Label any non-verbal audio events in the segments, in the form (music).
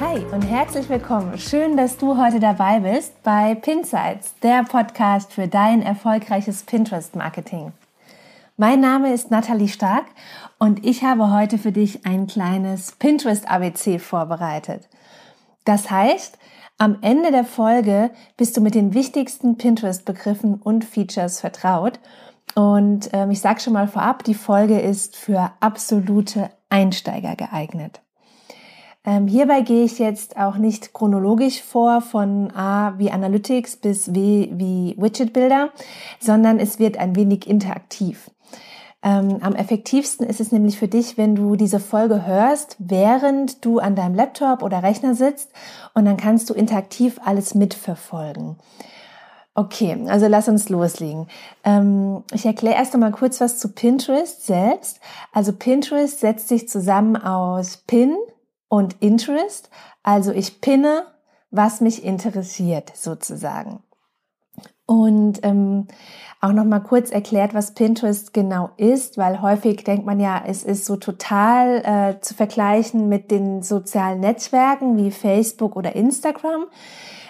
Hi und herzlich willkommen. Schön, dass du heute dabei bist bei Pinsights, der Podcast für dein erfolgreiches Pinterest-Marketing. Mein Name ist Nathalie Stark und ich habe heute für dich ein kleines Pinterest-ABC vorbereitet. Das heißt, am Ende der Folge bist du mit den wichtigsten Pinterest-Begriffen und Features vertraut. Und ähm, ich sage schon mal vorab, die Folge ist für absolute Einsteiger geeignet. Ähm, hierbei gehe ich jetzt auch nicht chronologisch vor von A wie Analytics bis W wie Widget-Bilder, sondern es wird ein wenig interaktiv. Ähm, am effektivsten ist es nämlich für dich, wenn du diese Folge hörst, während du an deinem Laptop oder Rechner sitzt und dann kannst du interaktiv alles mitverfolgen. Okay, also lass uns loslegen. Ähm, ich erkläre erst einmal kurz was zu Pinterest selbst. Also Pinterest setzt sich zusammen aus Pin, und Interest. Also ich pinne, was mich interessiert sozusagen. Und ähm, auch noch mal kurz erklärt, was Pinterest genau ist, weil häufig denkt man ja, es ist so total äh, zu vergleichen mit den sozialen Netzwerken wie Facebook oder Instagram.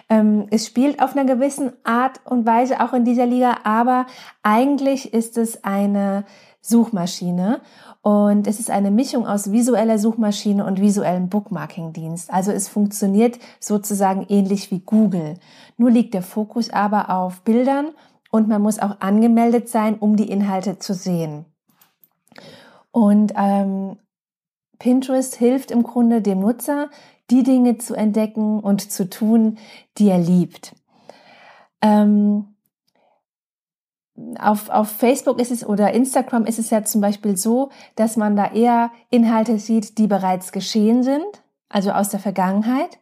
Ähm, es spielt auf einer gewissen Art und Weise auch in dieser Liga, aber eigentlich ist es eine Suchmaschine und es ist eine Mischung aus visueller Suchmaschine und visuellem Bookmarking-Dienst. Also es funktioniert sozusagen ähnlich wie Google. Nur liegt der Fokus aber auf Bildern und man muss auch angemeldet sein, um die Inhalte zu sehen. Und ähm, Pinterest hilft im Grunde dem Nutzer, die Dinge zu entdecken und zu tun, die er liebt. Ähm, auf, auf Facebook ist es oder Instagram ist es ja zum Beispiel so, dass man da eher Inhalte sieht, die bereits geschehen sind, also aus der Vergangenheit.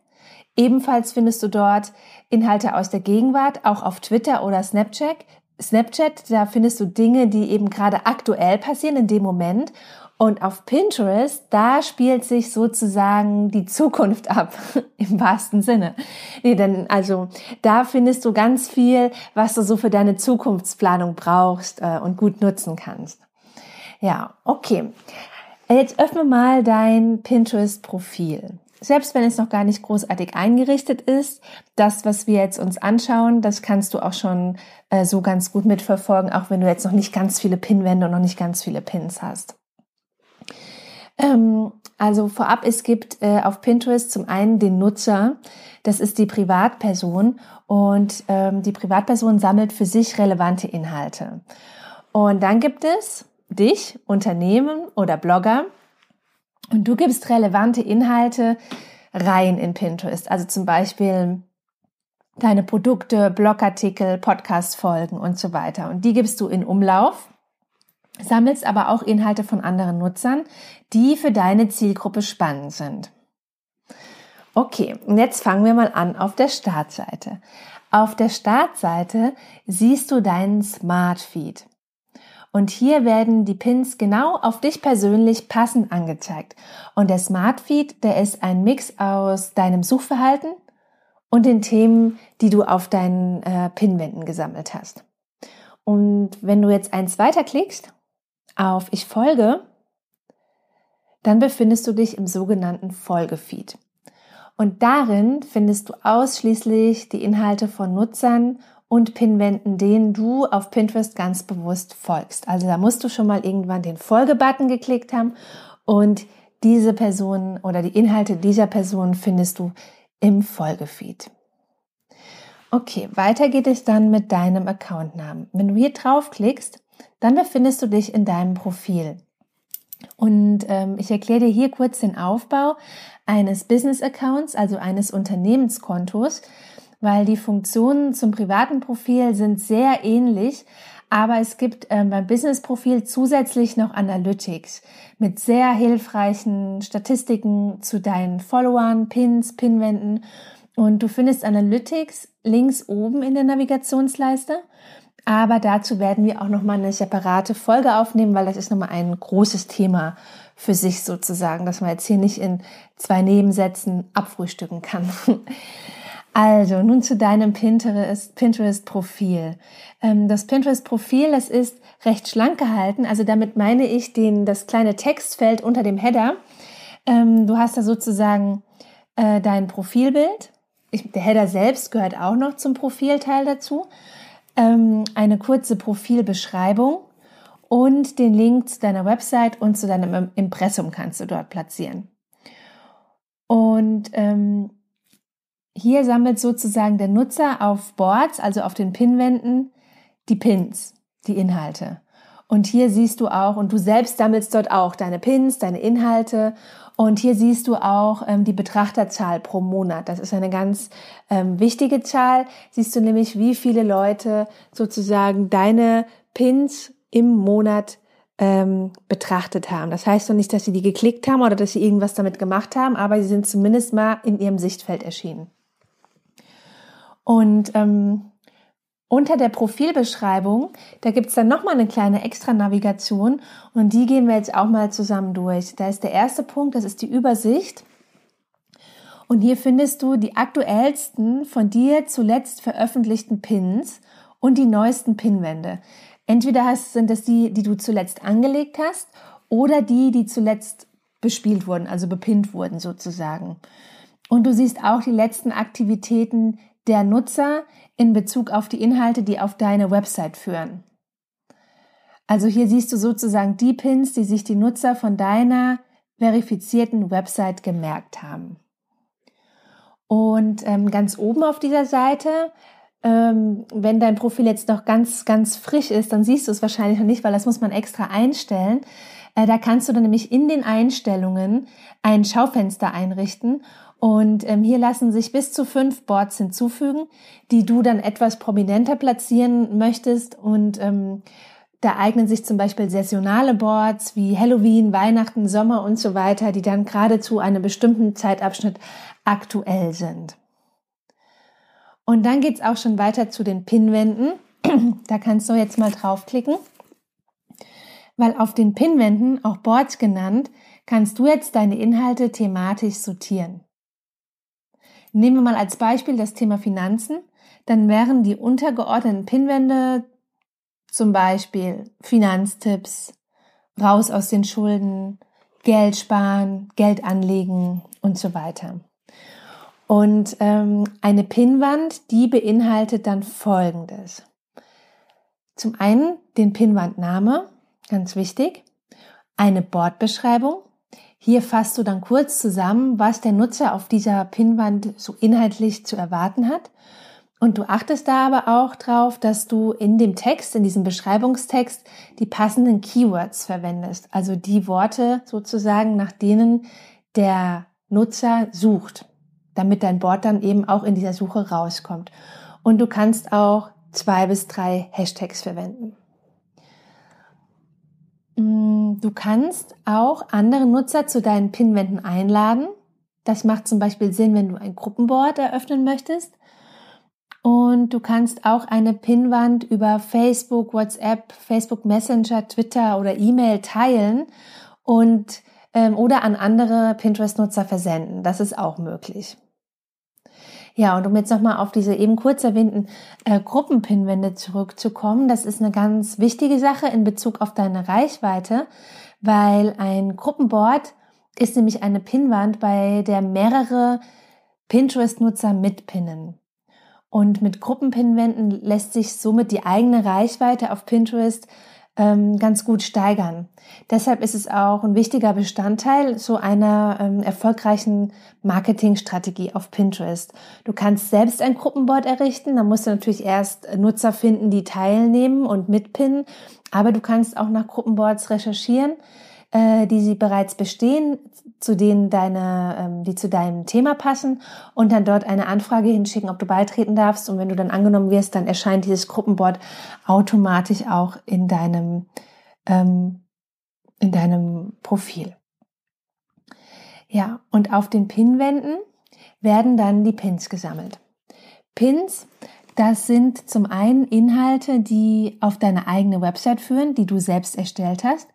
Ebenfalls findest du dort Inhalte aus der Gegenwart, auch auf Twitter oder Snapchat. Snapchat, da findest du Dinge, die eben gerade aktuell passieren in dem Moment. Und auf Pinterest, da spielt sich sozusagen die Zukunft ab, (laughs) im wahrsten Sinne. Nee, denn also da findest du ganz viel, was du so für deine Zukunftsplanung brauchst äh, und gut nutzen kannst. Ja, okay. Jetzt öffne mal dein Pinterest-Profil. Selbst wenn es noch gar nicht großartig eingerichtet ist, das, was wir jetzt uns anschauen, das kannst du auch schon äh, so ganz gut mitverfolgen, auch wenn du jetzt noch nicht ganz viele Pinwände und noch nicht ganz viele Pins hast. Ähm, also vorab, es gibt äh, auf Pinterest zum einen den Nutzer, das ist die Privatperson und ähm, die Privatperson sammelt für sich relevante Inhalte. Und dann gibt es dich, Unternehmen oder Blogger und du gibst relevante Inhalte rein in Pinterest. Also zum Beispiel deine Produkte, Blogartikel, Podcast-Folgen und so weiter. Und die gibst du in Umlauf sammelst aber auch Inhalte von anderen Nutzern, die für deine Zielgruppe spannend sind. Okay, und jetzt fangen wir mal an auf der Startseite. Auf der Startseite siehst du deinen Smart Feed. Und hier werden die Pins genau auf dich persönlich passend angezeigt. Und der Smart Feed, der ist ein Mix aus deinem Suchverhalten und den Themen, die du auf deinen äh, Pinwänden gesammelt hast. Und wenn du jetzt eins weiterklickst auf Ich folge, dann befindest du dich im sogenannten Folgefeed. Und darin findest du ausschließlich die Inhalte von Nutzern und Pinwänden, denen du auf Pinterest ganz bewusst folgst. Also da musst du schon mal irgendwann den Folge-Button geklickt haben und diese Person oder die Inhalte dieser Person findest du im Folgefeed. Okay, weiter geht es dann mit deinem Accountnamen. Wenn du hier draufklickst, dann befindest du dich in deinem Profil. Und ähm, ich erkläre dir hier kurz den Aufbau eines Business Accounts, also eines Unternehmenskontos, weil die Funktionen zum privaten Profil sind sehr ähnlich, aber es gibt ähm, beim Business Profil zusätzlich noch Analytics mit sehr hilfreichen Statistiken zu deinen Followern, Pins, Pinwänden und du findest Analytics links oben in der Navigationsleiste Aber dazu werden wir auch nochmal eine separate Folge aufnehmen, weil das ist nochmal ein großes Thema für sich sozusagen, dass man jetzt hier nicht in zwei Nebensätzen abfrühstücken kann. (laughs) Also, nun zu deinem Pinterest-Profil. Ähm, das Pinterest-Profil, das ist recht schlank gehalten. Also damit meine ich den, das kleine Textfeld unter dem Header. Ähm, du hast da sozusagen äh, dein Profilbild. der Header selbst gehört auch noch zum Profilteil dazu. Ähm, eine kurze Profilbeschreibung und den Link zu deiner Website und zu deinem Impressum kannst du dort platzieren. Und ähm, hier sammelt sozusagen der Nutzer auf Boards, also auf den Pinwänden, die Pins, die Inhalte. Und hier siehst du auch, und du selbst sammelst dort auch deine Pins, deine Inhalte. Und hier siehst du auch ähm, die Betrachterzahl pro Monat. Das ist eine ganz ähm, wichtige Zahl. Siehst du nämlich, wie viele Leute sozusagen deine Pins im Monat ähm, betrachtet haben. Das heißt noch nicht, dass sie die geklickt haben oder dass sie irgendwas damit gemacht haben, aber sie sind zumindest mal in ihrem Sichtfeld erschienen. Und ähm, unter der Profilbeschreibung, da gibt's dann nochmal eine kleine Extra-Navigation und die gehen wir jetzt auch mal zusammen durch. Da ist der erste Punkt, das ist die Übersicht. Und hier findest du die aktuellsten von dir zuletzt veröffentlichten Pins und die neuesten Pinwände. Entweder sind das die, die du zuletzt angelegt hast oder die, die zuletzt bespielt wurden, also bepinnt wurden sozusagen. Und du siehst auch die letzten Aktivitäten der Nutzer in Bezug auf die Inhalte, die auf deine Website führen. Also hier siehst du sozusagen die Pins, die sich die Nutzer von deiner verifizierten Website gemerkt haben. Und ähm, ganz oben auf dieser Seite, ähm, wenn dein Profil jetzt noch ganz, ganz frisch ist, dann siehst du es wahrscheinlich noch nicht, weil das muss man extra einstellen. Äh, da kannst du dann nämlich in den Einstellungen ein Schaufenster einrichten und ähm, hier lassen sich bis zu fünf Boards hinzufügen, die du dann etwas prominenter platzieren möchtest. Und ähm, da eignen sich zum Beispiel saisonale Boards wie Halloween, Weihnachten, Sommer und so weiter, die dann gerade zu einem bestimmten Zeitabschnitt aktuell sind. Und dann geht's auch schon weiter zu den Pinwänden. (clears throat) da kannst du jetzt mal draufklicken. Weil auf den Pinwänden, auch Boards genannt, kannst du jetzt deine Inhalte thematisch sortieren. Nehmen wir mal als Beispiel das Thema Finanzen. Dann wären die untergeordneten Pinwände zum Beispiel Finanztipps, raus aus den Schulden, Geld sparen, Geld anlegen und so weiter. Und ähm, eine Pinwand, die beinhaltet dann Folgendes. Zum einen den Pinwandname, ganz wichtig, eine Bordbeschreibung, hier fasst du dann kurz zusammen, was der Nutzer auf dieser Pinnwand so inhaltlich zu erwarten hat. Und du achtest da aber auch drauf, dass du in dem Text, in diesem Beschreibungstext, die passenden Keywords verwendest. Also die Worte sozusagen, nach denen der Nutzer sucht, damit dein Board dann eben auch in dieser Suche rauskommt. Und du kannst auch zwei bis drei Hashtags verwenden. Du kannst auch andere Nutzer zu deinen Pinwänden einladen. Das macht zum Beispiel Sinn, wenn du ein Gruppenboard eröffnen möchtest. Und du kannst auch eine Pinwand über Facebook, WhatsApp, Facebook Messenger, Twitter oder E-Mail teilen und ähm, oder an andere Pinterest-Nutzer versenden. Das ist auch möglich. Ja, und um jetzt nochmal auf diese eben kurz erwähnten äh, Gruppenpinwände zurückzukommen, das ist eine ganz wichtige Sache in Bezug auf deine Reichweite, weil ein Gruppenboard ist nämlich eine Pinwand, bei der mehrere Pinterest-Nutzer mitpinnen. Und mit Gruppenpinwänden lässt sich somit die eigene Reichweite auf Pinterest ähm, ganz gut steigern. Deshalb ist es auch ein wichtiger Bestandteil so einer ähm, erfolgreichen Marketingstrategie auf Pinterest. Du kannst selbst ein Gruppenboard errichten, da musst du natürlich erst Nutzer finden, die teilnehmen und mitpinnen, aber du kannst auch nach Gruppenboards recherchieren äh, die sie bereits bestehen, zu denen deine, ähm, die zu deinem Thema passen und dann dort eine Anfrage hinschicken, ob du beitreten darfst. Und wenn du dann angenommen wirst, dann erscheint dieses Gruppenboard automatisch auch in deinem, ähm, in deinem Profil. Ja, und auf den Pinwänden werden dann die Pins gesammelt. Pins Das sind zum einen Inhalte, die auf deine eigene Website führen, die du selbst erstellt hast.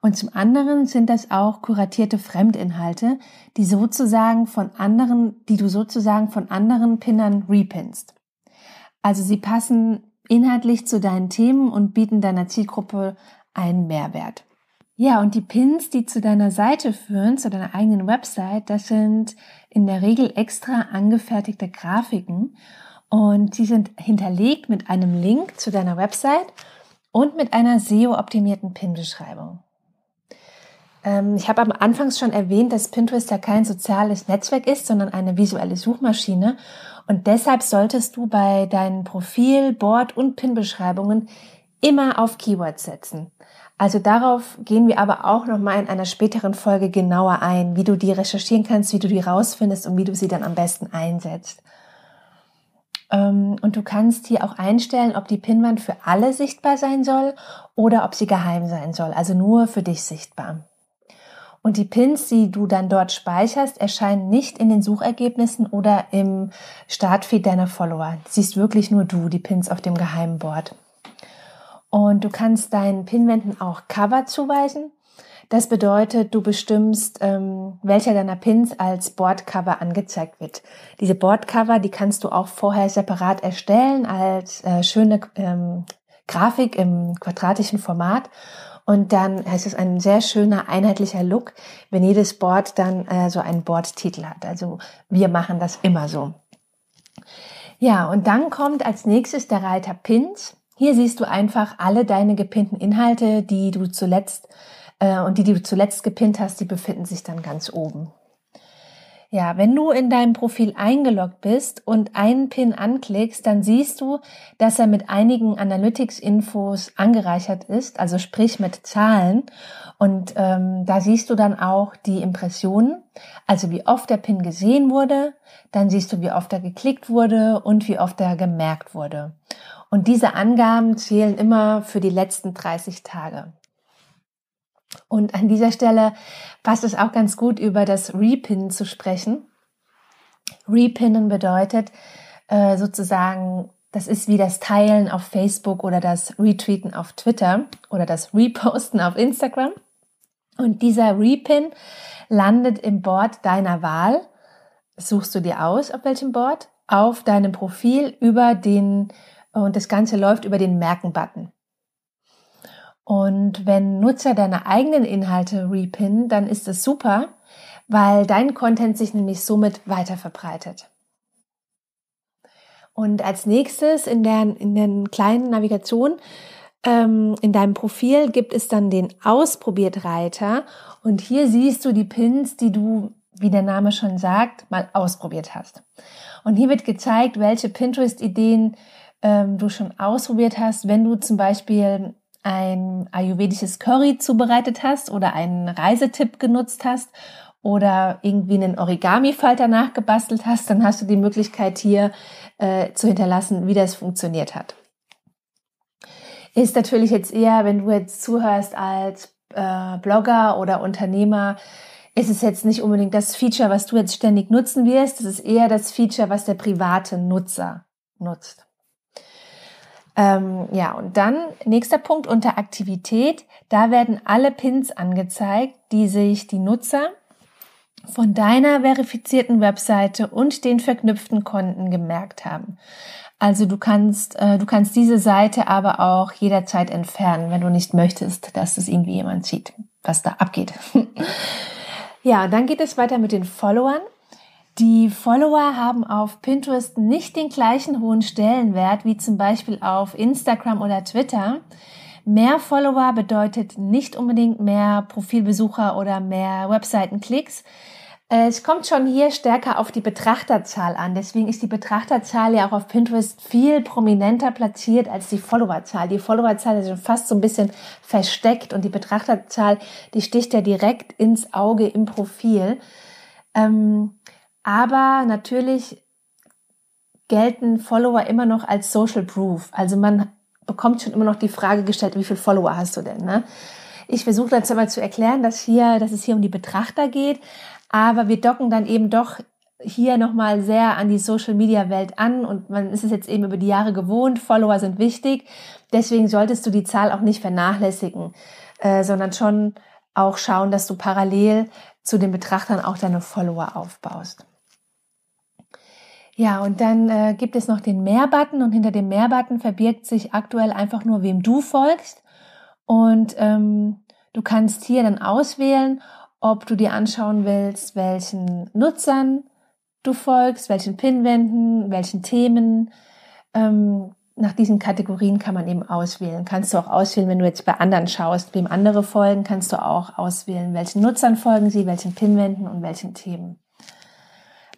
Und zum anderen sind das auch kuratierte Fremdinhalte, die sozusagen von anderen, die du sozusagen von anderen Pinnern repinst. Also sie passen inhaltlich zu deinen Themen und bieten deiner Zielgruppe einen Mehrwert. Ja, und die Pins, die zu deiner Seite führen, zu deiner eigenen Website, das sind in der Regel extra angefertigte Grafiken und die sind hinterlegt mit einem Link zu deiner Website und mit einer SEO-optimierten Pin-Beschreibung. Ähm, ich habe am Anfang schon erwähnt, dass Pinterest ja kein soziales Netzwerk ist, sondern eine visuelle Suchmaschine. Und deshalb solltest du bei deinen Profil, Board und Pin-Beschreibungen immer auf Keywords setzen. Also darauf gehen wir aber auch nochmal in einer späteren Folge genauer ein, wie du die recherchieren kannst, wie du die rausfindest und wie du sie dann am besten einsetzt. Ähm, und du kannst hier auch einstellen, ob die Pinwand für alle sichtbar sein soll oder ob sie geheim sein soll, also nur für dich sichtbar. Und die Pins, die du dann dort speicherst, erscheinen nicht in den Suchergebnissen oder im Startfeed deiner Follower. Siehst wirklich nur du, die Pins auf dem geheimen Board. Und du kannst deinen Pinwänden auch Cover zuweisen. Das bedeutet, du bestimmst, ähm, welcher deiner Pins als Boardcover angezeigt wird. Diese Boardcover, die kannst du auch vorher separat erstellen als äh, schöne ähm, Grafik im quadratischen Format. Und dann heißt es ein sehr schöner, einheitlicher Look, wenn jedes Board dann äh, so einen Boardtitel hat. Also wir machen das immer so. Ja, und dann kommt als nächstes der Reiter Pins. Hier siehst du einfach alle deine gepinnten Inhalte, die du zuletzt äh, und die, die du zuletzt gepinnt hast, die befinden sich dann ganz oben. Ja, wenn du in deinem Profil eingeloggt bist und einen Pin anklickst, dann siehst du, dass er mit einigen Analytics-Infos angereichert ist, also sprich mit Zahlen. Und ähm, da siehst du dann auch die Impressionen, also wie oft der Pin gesehen wurde, dann siehst du, wie oft er geklickt wurde und wie oft er gemerkt wurde. Und diese Angaben zählen immer für die letzten 30 Tage. Und an dieser Stelle passt es auch ganz gut, über das Repinnen zu sprechen. Repinnen bedeutet äh, sozusagen, das ist wie das Teilen auf Facebook oder das Retweeten auf Twitter oder das Reposten auf Instagram. Und dieser Repin landet im Board deiner Wahl. suchst du dir aus, auf welchem Board? Auf deinem Profil über den, und das Ganze läuft über den Merken-Button. Und wenn Nutzer deine eigenen Inhalte repinnen, dann ist es super, weil dein Content sich nämlich somit weiter verbreitet. Und als nächstes in der, in der kleinen Navigation ähm, in deinem Profil gibt es dann den Ausprobiert-Reiter und hier siehst du die Pins, die du, wie der Name schon sagt, mal ausprobiert hast. Und hier wird gezeigt, welche Pinterest-Ideen ähm, du schon ausprobiert hast, wenn du zum Beispiel ein ayurvedisches Curry zubereitet hast oder einen Reisetipp genutzt hast oder irgendwie einen Origami-Falter nachgebastelt hast, dann hast du die Möglichkeit hier äh, zu hinterlassen, wie das funktioniert hat. Ist natürlich jetzt eher, wenn du jetzt zuhörst als äh, Blogger oder Unternehmer, ist es jetzt nicht unbedingt das Feature, was du jetzt ständig nutzen wirst. Es ist eher das Feature, was der private Nutzer nutzt. Ähm, ja, und dann nächster Punkt unter Aktivität. Da werden alle Pins angezeigt, die sich die Nutzer von deiner verifizierten Webseite und den verknüpften Konten gemerkt haben. Also du kannst, äh, du kannst diese Seite aber auch jederzeit entfernen, wenn du nicht möchtest, dass es irgendwie jemand sieht, was da abgeht. (laughs) ja, dann geht es weiter mit den Followern. Die Follower haben auf Pinterest nicht den gleichen hohen Stellenwert wie zum Beispiel auf Instagram oder Twitter. Mehr Follower bedeutet nicht unbedingt mehr Profilbesucher oder mehr Webseitenklicks. Es kommt schon hier stärker auf die Betrachterzahl an. Deswegen ist die Betrachterzahl ja auch auf Pinterest viel prominenter platziert als die Followerzahl. Die Followerzahl ist schon fast so ein bisschen versteckt und die Betrachterzahl, die sticht ja direkt ins Auge im Profil. Ähm, aber natürlich gelten Follower immer noch als Social Proof. Also man bekommt schon immer noch die Frage gestellt, wie viele Follower hast du denn? Ne? Ich versuche jetzt aber zu erklären, dass hier, dass es hier um die Betrachter geht, aber wir docken dann eben doch hier nochmal sehr an die Social Media Welt an und man ist es jetzt eben über die Jahre gewohnt, Follower sind wichtig. Deswegen solltest du die Zahl auch nicht vernachlässigen, äh, sondern schon auch schauen, dass du parallel zu den Betrachtern auch deine Follower aufbaust. Ja, und dann äh, gibt es noch den Mehr-Button und hinter dem Mehr-Button verbirgt sich aktuell einfach nur, wem du folgst. Und ähm, du kannst hier dann auswählen, ob du dir anschauen willst, welchen Nutzern du folgst, welchen Pinwänden, welchen Themen. Ähm, nach diesen Kategorien kann man eben auswählen. Kannst du auch auswählen, wenn du jetzt bei anderen schaust, wem andere folgen, kannst du auch auswählen, welchen Nutzern folgen sie, welchen Pinwänden und welchen Themen.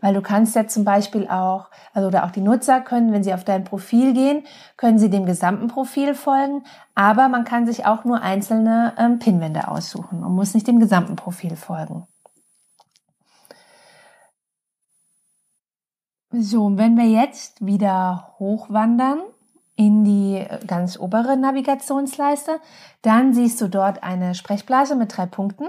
Weil du kannst ja zum Beispiel auch, also oder auch die Nutzer können, wenn sie auf dein Profil gehen, können sie dem gesamten Profil folgen, aber man kann sich auch nur einzelne ähm, Pinwände aussuchen und muss nicht dem gesamten Profil folgen. So, wenn wir jetzt wieder hochwandern in die ganz obere Navigationsleiste, dann siehst du dort eine Sprechblase mit drei Punkten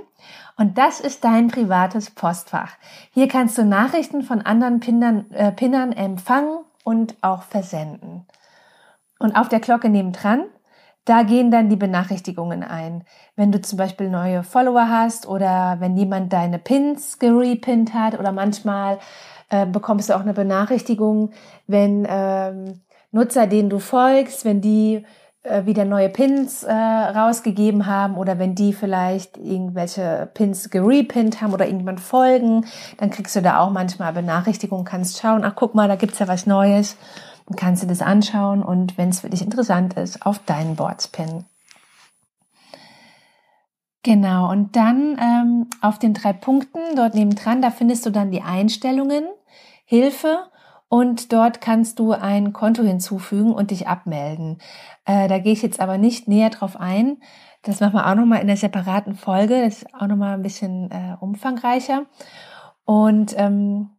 und das ist dein privates Postfach. Hier kannst du Nachrichten von anderen Pinnern, äh, Pinnern empfangen und auch versenden. Und auf der Glocke nebendran, da gehen dann die Benachrichtigungen ein. Wenn du zum Beispiel neue Follower hast oder wenn jemand deine Pins gerepinnt hat oder manchmal äh, bekommst du auch eine Benachrichtigung, wenn ähm, Nutzer, denen du folgst, wenn die äh, wieder neue Pins äh, rausgegeben haben oder wenn die vielleicht irgendwelche Pins gerepinnt haben oder irgendwann folgen, dann kriegst du da auch manchmal Benachrichtigungen, kannst schauen, ach guck mal, da gibt's ja was Neues, dann kannst du das anschauen und wenn es für dich interessant ist, auf deinen Boards pinnen. Genau, und dann ähm, auf den drei Punkten dort nebendran, da findest du dann die Einstellungen, Hilfe und dort kannst du ein Konto hinzufügen und dich abmelden. Äh, da gehe ich jetzt aber nicht näher drauf ein. Das machen wir auch nochmal in der separaten Folge. Das ist auch nochmal ein bisschen äh, umfangreicher. Und ähm,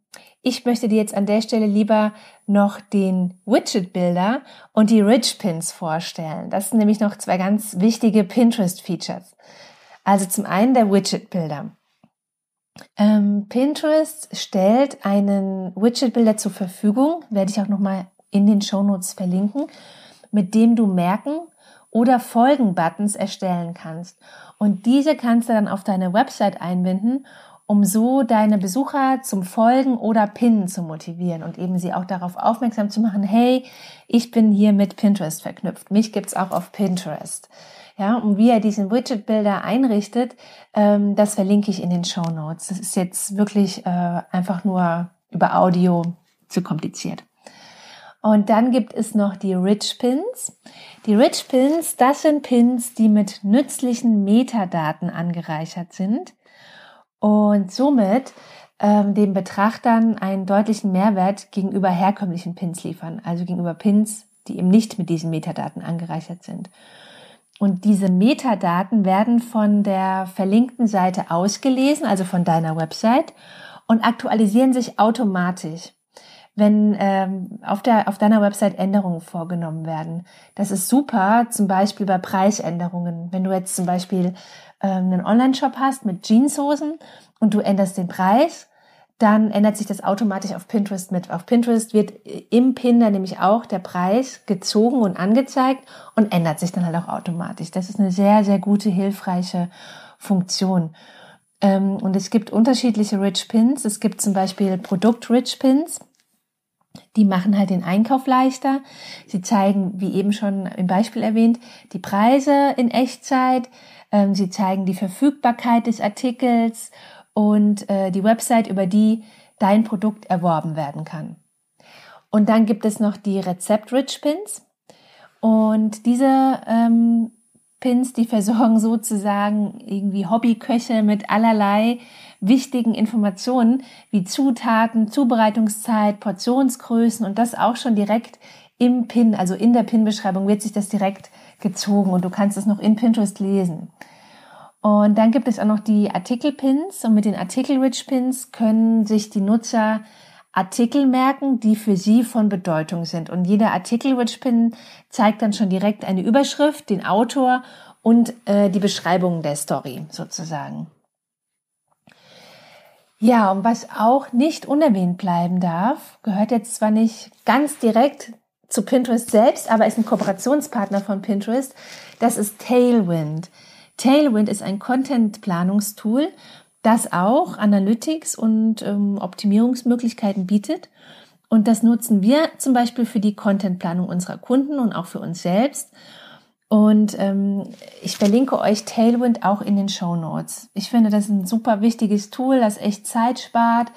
ich möchte dir jetzt an der Stelle lieber noch den Widget Builder und die Rich Pins vorstellen. Das sind nämlich noch zwei ganz wichtige Pinterest Features. Also zum einen der Widget Builder. Ähm, Pinterest stellt einen Widget-Bilder zur Verfügung, werde ich auch nochmal in den Shownotes verlinken, mit dem du merken oder Folgen-Buttons erstellen kannst. Und diese kannst du dann auf deine Website einbinden, um so deine Besucher zum Folgen oder Pinnen zu motivieren und eben sie auch darauf aufmerksam zu machen, hey, ich bin hier mit Pinterest verknüpft. Mich gibt's auch auf Pinterest. Ja, und wie er diesen Widget-Builder einrichtet, ähm, das verlinke ich in den Show Notes. Das ist jetzt wirklich äh, einfach nur über Audio zu kompliziert. Und dann gibt es noch die Rich Pins. Die Rich Pins, das sind Pins, die mit nützlichen Metadaten angereichert sind und somit ähm, den Betrachtern einen deutlichen Mehrwert gegenüber herkömmlichen Pins liefern, also gegenüber Pins, die eben nicht mit diesen Metadaten angereichert sind. Und diese Metadaten werden von der verlinkten Seite ausgelesen, also von deiner Website, und aktualisieren sich automatisch, wenn ähm, auf, der, auf deiner Website Änderungen vorgenommen werden. Das ist super, zum Beispiel bei Preisänderungen. Wenn du jetzt zum Beispiel einen Online-Shop hast mit Jeanshosen und du änderst den Preis, dann ändert sich das automatisch auf Pinterest mit. Auf Pinterest wird im Pin dann nämlich auch der Preis gezogen und angezeigt und ändert sich dann halt auch automatisch. Das ist eine sehr, sehr gute, hilfreiche Funktion. Ähm, und es gibt unterschiedliche Rich Pins. Es gibt zum Beispiel Produkt-Rich Pins. Die machen halt den Einkauf leichter. Sie zeigen, wie eben schon im Beispiel erwähnt, die Preise in Echtzeit. Ähm, sie zeigen die Verfügbarkeit des Artikels und äh, die Website, über die dein Produkt erworben werden kann. Und dann gibt es noch die Rezept-Rich-Pins. Und diese ähm, Pins, die (laughs) versorgen sozusagen irgendwie Hobbyköche mit allerlei wichtigen Informationen wie Zutaten, Zubereitungszeit, Portionsgrößen und das auch schon direkt im Pin, also in der Pin-Beschreibung wird sich das direkt gezogen und du kannst es noch in Pinterest lesen. Und dann gibt es auch noch die Artikel-Pins und mit den Artikel-Rich-Pins können sich die Nutzer Artikel merken, die für sie von Bedeutung sind. Und jeder Artikel-Rich-Pin zeigt dann schon direkt eine Überschrift, den Autor und äh, die Beschreibung der Story sozusagen. Ja, und was auch nicht unerwähnt bleiben darf, gehört jetzt zwar nicht ganz direkt zu Pinterest selbst, aber ist ein Kooperationspartner von Pinterest, das ist Tailwind. Tailwind ist ein Content-Planungstool, das auch Analytics und ähm, Optimierungsmöglichkeiten bietet. Und das nutzen wir zum Beispiel für die Contentplanung unserer Kunden und auch für uns selbst. Und ähm, ich verlinke euch Tailwind auch in den Show Notes. Ich finde, das ist ein super wichtiges Tool, das echt Zeit spart.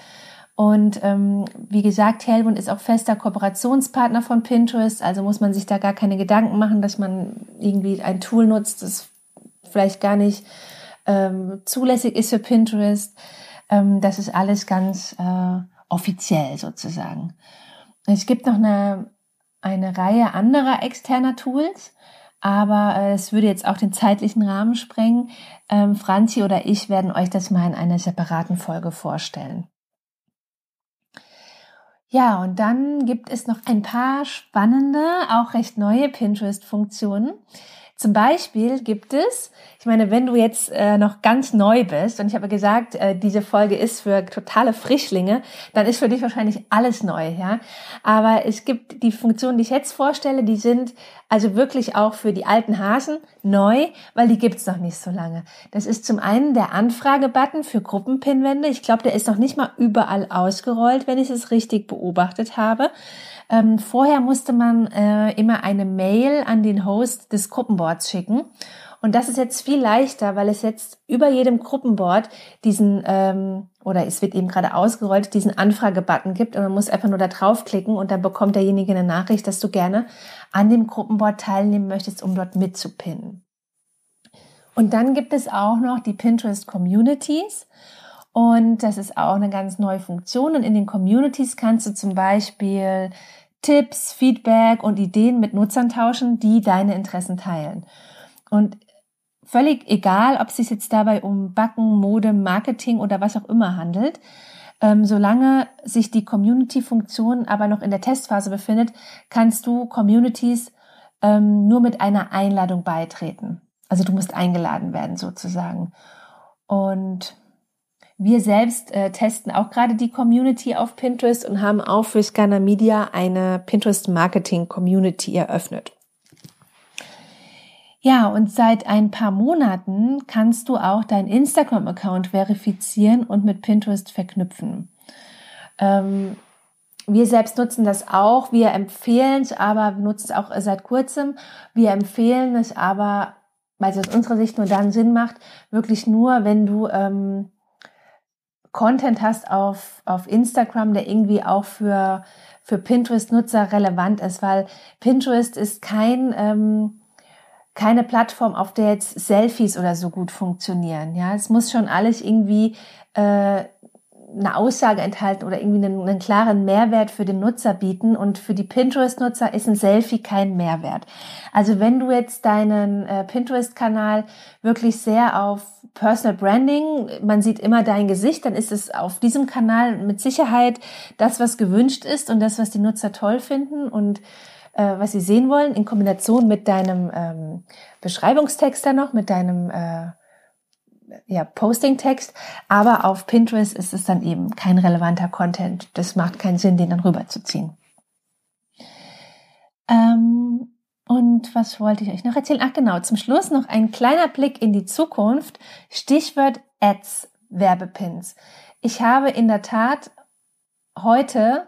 Und ähm, wie gesagt, Tailwind ist auch fester Kooperationspartner von Pinterest. Also muss man sich da gar keine Gedanken machen, dass man irgendwie ein Tool nutzt, das vielleicht gar nicht ähm, zulässig ist für Pinterest. Ähm, das ist alles ganz äh, offiziell sozusagen. Es gibt noch eine, eine Reihe anderer externer Tools, aber äh, es würde jetzt auch den zeitlichen Rahmen sprengen. Ähm, Franzi oder ich werden euch das mal in einer separaten Folge vorstellen. Ja, und dann gibt es noch ein paar spannende, auch recht neue Pinterest-Funktionen. Zum Beispiel gibt es, ich meine, wenn du jetzt äh, noch ganz neu bist und ich habe gesagt, äh, diese Folge ist für totale Frischlinge, dann ist für dich wahrscheinlich alles neu, ja. Aber es gibt die Funktionen, die ich jetzt vorstelle, die sind also wirklich auch für die alten Hasen neu, weil die gibt's noch nicht so lange. Das ist zum einen der Anfragebutton für Gruppenpinwände. Ich glaube, der ist noch nicht mal überall ausgerollt, wenn ich es richtig beobachtet habe. Ähm, vorher musste man äh, immer eine Mail an den Host des Gruppenboards schicken. Und das ist jetzt viel leichter, weil es jetzt über jedem Gruppenboard diesen, ähm, oder es wird eben gerade ausgerollt, diesen Anfragebutton gibt und man muss einfach nur da draufklicken und dann bekommt derjenige eine Nachricht, dass du gerne an dem Gruppenboard teilnehmen möchtest, um dort mitzupinnen. Und dann gibt es auch noch die Pinterest Communities. Und das ist auch eine ganz neue Funktion. Und in den Communities kannst du zum Beispiel Tipps, Feedback und Ideen mit Nutzern tauschen, die deine Interessen teilen. Und völlig egal, ob es sich jetzt dabei um Backen, Mode, Marketing oder was auch immer handelt, ähm, solange sich die Community-Funktion aber noch in der Testphase befindet, kannst du Communities ähm, nur mit einer Einladung beitreten. Also du musst eingeladen werden sozusagen. Und wir selbst äh, testen auch gerade die Community auf Pinterest und haben auch für Scanner Media eine Pinterest Marketing Community eröffnet. Ja, und seit ein paar Monaten kannst du auch deinen Instagram-Account verifizieren und mit Pinterest verknüpfen. Ähm, wir selbst nutzen das auch. Wir empfehlen es, aber wir nutzen es auch seit kurzem. Wir empfehlen es aber, weil es aus unserer Sicht nur dann Sinn macht, wirklich nur, wenn du ähm, Content hast auf, auf Instagram, der irgendwie auch für, für Pinterest-Nutzer relevant ist, weil Pinterest ist kein, ähm, keine Plattform, auf der jetzt Selfies oder so gut funktionieren. Ja, es muss schon alles irgendwie äh, eine Aussage enthalten oder irgendwie einen, einen klaren Mehrwert für den Nutzer bieten. Und für die Pinterest-Nutzer ist ein Selfie kein Mehrwert. Also wenn du jetzt deinen äh, Pinterest-Kanal wirklich sehr auf Personal Branding, man sieht immer dein Gesicht, dann ist es auf diesem Kanal mit Sicherheit das, was gewünscht ist und das, was die Nutzer toll finden und äh, was sie sehen wollen, in Kombination mit deinem ähm, Beschreibungstext dann noch, mit deinem äh, ja, Posting-Text, aber auf Pinterest ist es dann eben kein relevanter Content. Das macht keinen Sinn, den dann rüberzuziehen. Ähm, und was wollte ich euch noch erzählen? Ach genau, zum Schluss noch ein kleiner Blick in die Zukunft. Stichwort Ads, Werbepins. Ich habe in der Tat heute,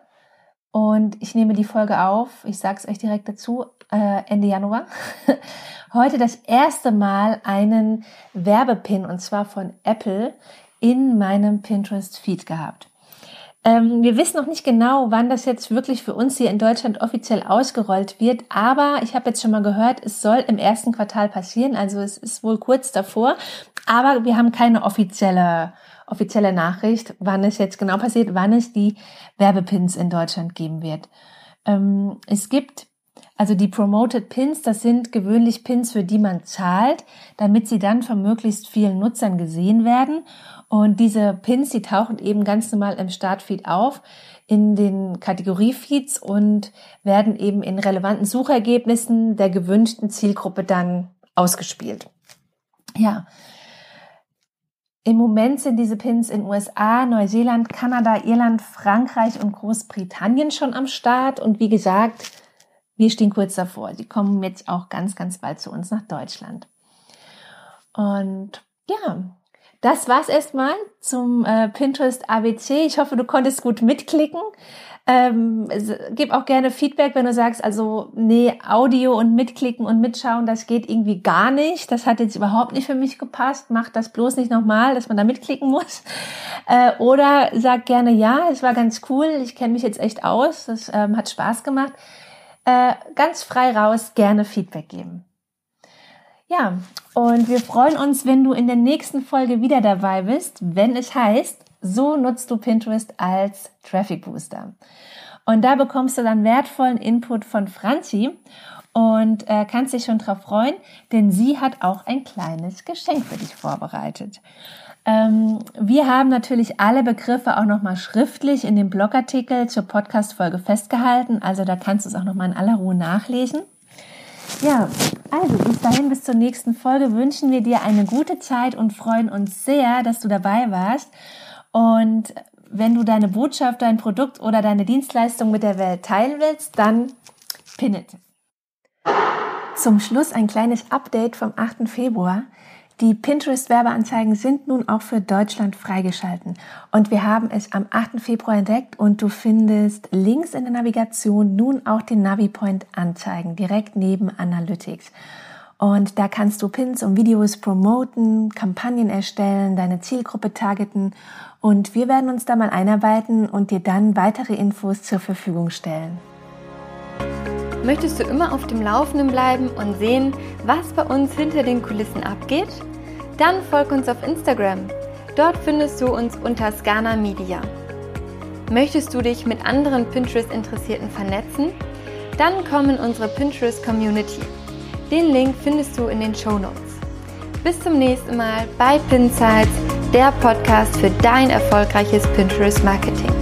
und ich nehme die Folge auf, ich sage es euch direkt dazu, äh, Ende Januar, (laughs) heute das erste Mal einen Werbepin und zwar von Apple in meinem Pinterest-Feed gehabt. Ähm, wir wissen noch nicht genau, wann das jetzt wirklich für uns hier in Deutschland offiziell ausgerollt wird, aber ich habe jetzt schon mal gehört, es soll im ersten Quartal passieren, also es ist wohl kurz davor, aber wir haben keine offizielle offizielle Nachricht, wann es jetzt genau passiert, wann es die Werbepins in Deutschland geben wird. Ähm, es gibt also die Promoted Pins, das sind gewöhnlich Pins, für die man zahlt, damit sie dann von möglichst vielen Nutzern gesehen werden. Und diese Pins, die tauchen eben ganz normal im Startfeed auf, in den Kategoriefeeds und werden eben in relevanten Suchergebnissen der gewünschten Zielgruppe dann ausgespielt. Ja. Im Moment sind diese Pins in USA, Neuseeland, Kanada, Irland, Frankreich und Großbritannien schon am Start. Und wie gesagt, wir stehen kurz davor. Die kommen jetzt auch ganz, ganz bald zu uns nach Deutschland. Und ja, das war's erstmal zum äh, Pinterest ABC. Ich hoffe, du konntest gut mitklicken. Ähm, gib auch gerne Feedback, wenn du sagst, also nee, Audio und mitklicken und mitschauen, das geht irgendwie gar nicht. Das hat jetzt überhaupt nicht für mich gepasst. Mach das bloß nicht nochmal, dass man da mitklicken muss. Äh, oder sag gerne ja, es war ganz cool. Ich kenne mich jetzt echt aus. Das ähm, hat Spaß gemacht. Äh, ganz frei raus, gerne Feedback geben. Ja, und wir freuen uns, wenn du in der nächsten Folge wieder dabei bist, wenn es heißt, so nutzt du Pinterest als Traffic Booster. Und da bekommst du dann wertvollen Input von Franzi und äh, kannst dich schon drauf freuen, denn sie hat auch ein kleines Geschenk für dich vorbereitet. Ähm, wir haben natürlich alle Begriffe auch nochmal schriftlich in dem Blogartikel zur Podcast-Folge festgehalten, also da kannst du es auch nochmal in aller Ruhe nachlesen. Ja, also bis dahin, bis zur nächsten Folge wünschen wir dir eine gute Zeit und freuen uns sehr, dass du dabei warst. Und wenn du deine Botschaft, dein Produkt oder deine Dienstleistung mit der Welt teilen willst, dann pin it. Zum Schluss ein kleines Update vom 8. Februar. Die Pinterest-Werbeanzeigen sind nun auch für Deutschland freigeschalten. Und wir haben es am 8. Februar entdeckt und du findest links in der Navigation nun auch den NaviPoint anzeigen, direkt neben Analytics. Und da kannst du Pins und Videos promoten, Kampagnen erstellen, deine Zielgruppe targeten und wir werden uns da mal einarbeiten und dir dann weitere Infos zur Verfügung stellen. Möchtest du immer auf dem Laufenden bleiben und sehen, was bei uns hinter den Kulissen abgeht? Dann folg uns auf Instagram. Dort findest du uns unter Scana Media. Möchtest du dich mit anderen Pinterest-Interessierten vernetzen? Dann komm in unsere Pinterest-Community. Den Link findest du in den Show Notes. Bis zum nächsten Mal bei Pinsights, der Podcast für dein erfolgreiches Pinterest-Marketing.